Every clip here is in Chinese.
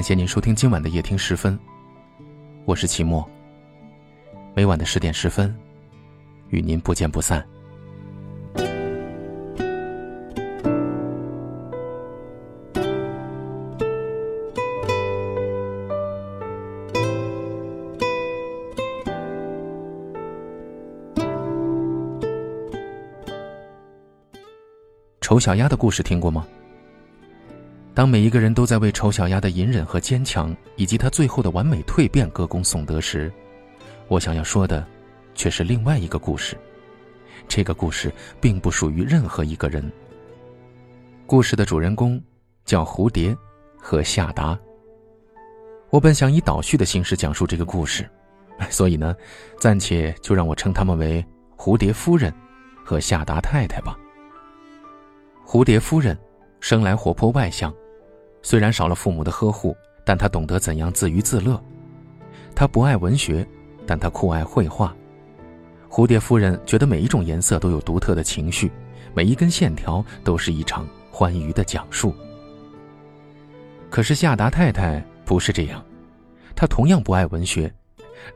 感谢您收听今晚的夜听十分，我是齐墨。每晚的十点十分，与您不见不散。丑小鸭的故事听过吗？当每一个人都在为丑小鸭的隐忍和坚强，以及它最后的完美蜕变歌功颂德时，我想要说的，却是另外一个故事。这个故事并不属于任何一个人。故事的主人公叫蝴蝶和夏达。我本想以倒叙的形式讲述这个故事，所以呢，暂且就让我称他们为蝴蝶夫人和夏达太太吧。蝴蝶夫人生来活泼外向，虽然少了父母的呵护，但他懂得怎样自娱自乐。他不爱文学，但他酷爱绘画。蝴蝶夫人觉得每一种颜色都有独特的情绪，每一根线条都是一场欢愉的讲述。可是夏达太太不是这样，她同样不爱文学，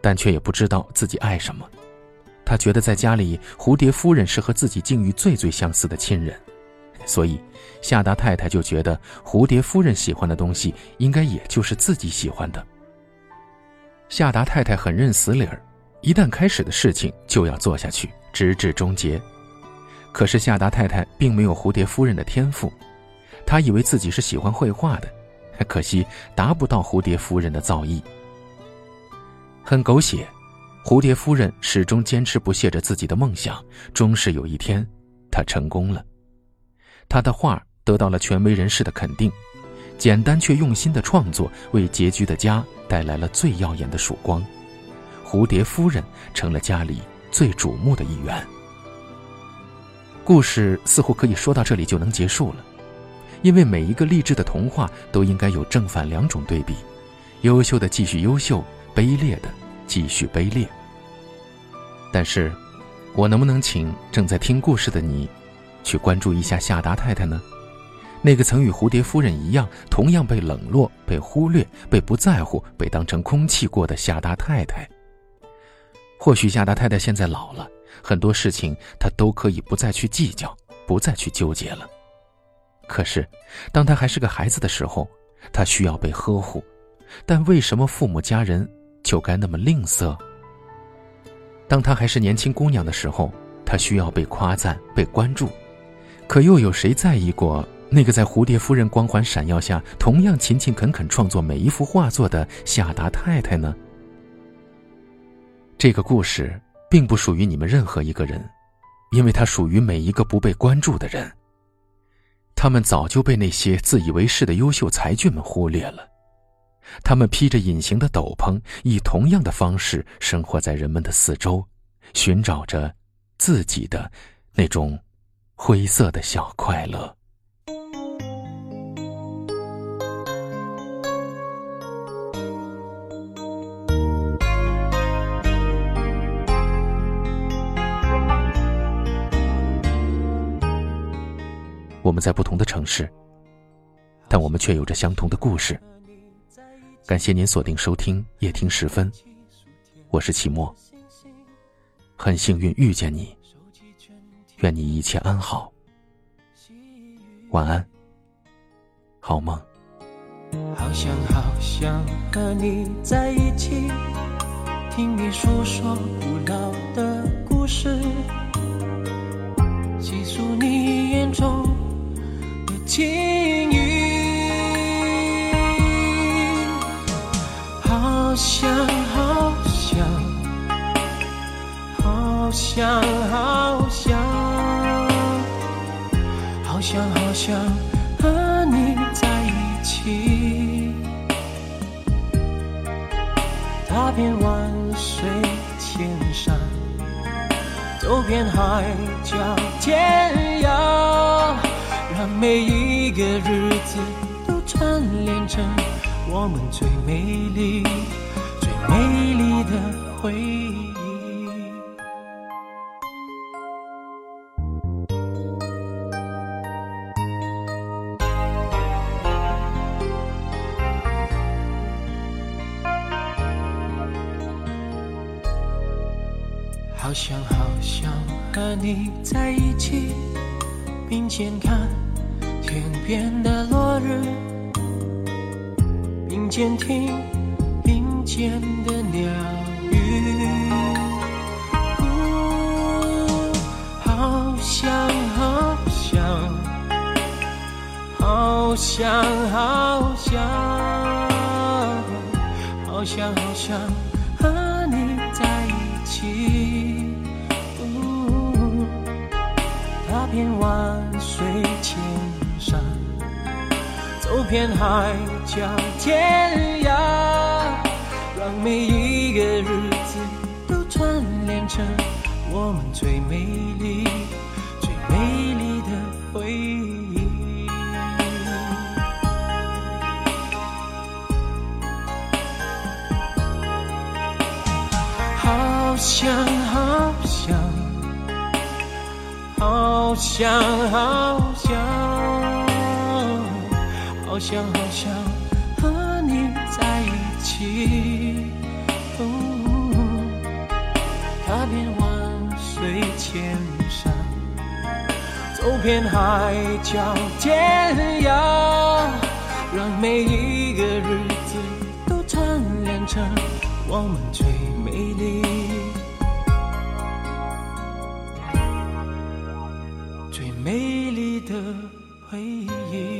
但却也不知道自己爱什么。她觉得在家里，蝴蝶夫人是和自己境遇最最相似的亲人。所以，夏达太太就觉得蝴蝶夫人喜欢的东西，应该也就是自己喜欢的。夏达太太很认死理儿，一旦开始的事情就要做下去，直至终结。可是夏达太太并没有蝴蝶夫人的天赋，她以为自己是喜欢绘画的，可惜达不到蝴蝶夫人的造诣。很狗血，蝴蝶夫人始终坚持不懈着自己的梦想，终是有一天，她成功了。他的画得到了权威人士的肯定，简单却用心的创作为拮据的家带来了最耀眼的曙光，蝴蝶夫人成了家里最瞩目的一员。故事似乎可以说到这里就能结束了，因为每一个励志的童话都应该有正反两种对比，优秀的继续优秀，卑劣的继续卑劣。但是，我能不能请正在听故事的你？去关注一下夏达太太呢？那个曾与蝴蝶夫人一样，同样被冷落、被忽略、被不在乎、被当成空气过的夏达太太。或许夏达太太现在老了，很多事情她都可以不再去计较，不再去纠结了。可是，当她还是个孩子的时候，她需要被呵护，但为什么父母家人就该那么吝啬？当她还是年轻姑娘的时候，她需要被夸赞、被关注。可又有谁在意过那个在蝴蝶夫人光环闪耀下，同样勤勤恳恳创作每一幅画作的夏达太太呢？这个故事并不属于你们任何一个人，因为它属于每一个不被关注的人。他们早就被那些自以为是的优秀才俊们忽略了，他们披着隐形的斗篷，以同样的方式生活在人们的四周，寻找着自己的那种。灰色的小快乐。我们在不同的城市，但我们却有着相同的故事。感谢您锁定收听夜听十分，我是齐墨。很幸运遇见你。愿你一切安好，晚安，好梦。好想好想和你在一起，听你诉说古老的故事，细数你眼中的情谊。好想好想，好想好想。想好想和你在一起，踏遍万水千山，走遍海角天涯，让每一个日子都串联成我们最美丽、最美丽的回忆。好想好想和你在一起，并肩看天边的落日，并肩听林间的鸟语。好想好想，好想好想，好想好想和你在一起。遍万水千山，走遍海角天涯，让每一个日子都串联成我们最美丽、最美丽的回忆。好想好想，好想好想，好想好想和你在一起。踏遍万水千山，走遍海角天涯，让每一个日子都串联成我们最美丽、的回忆。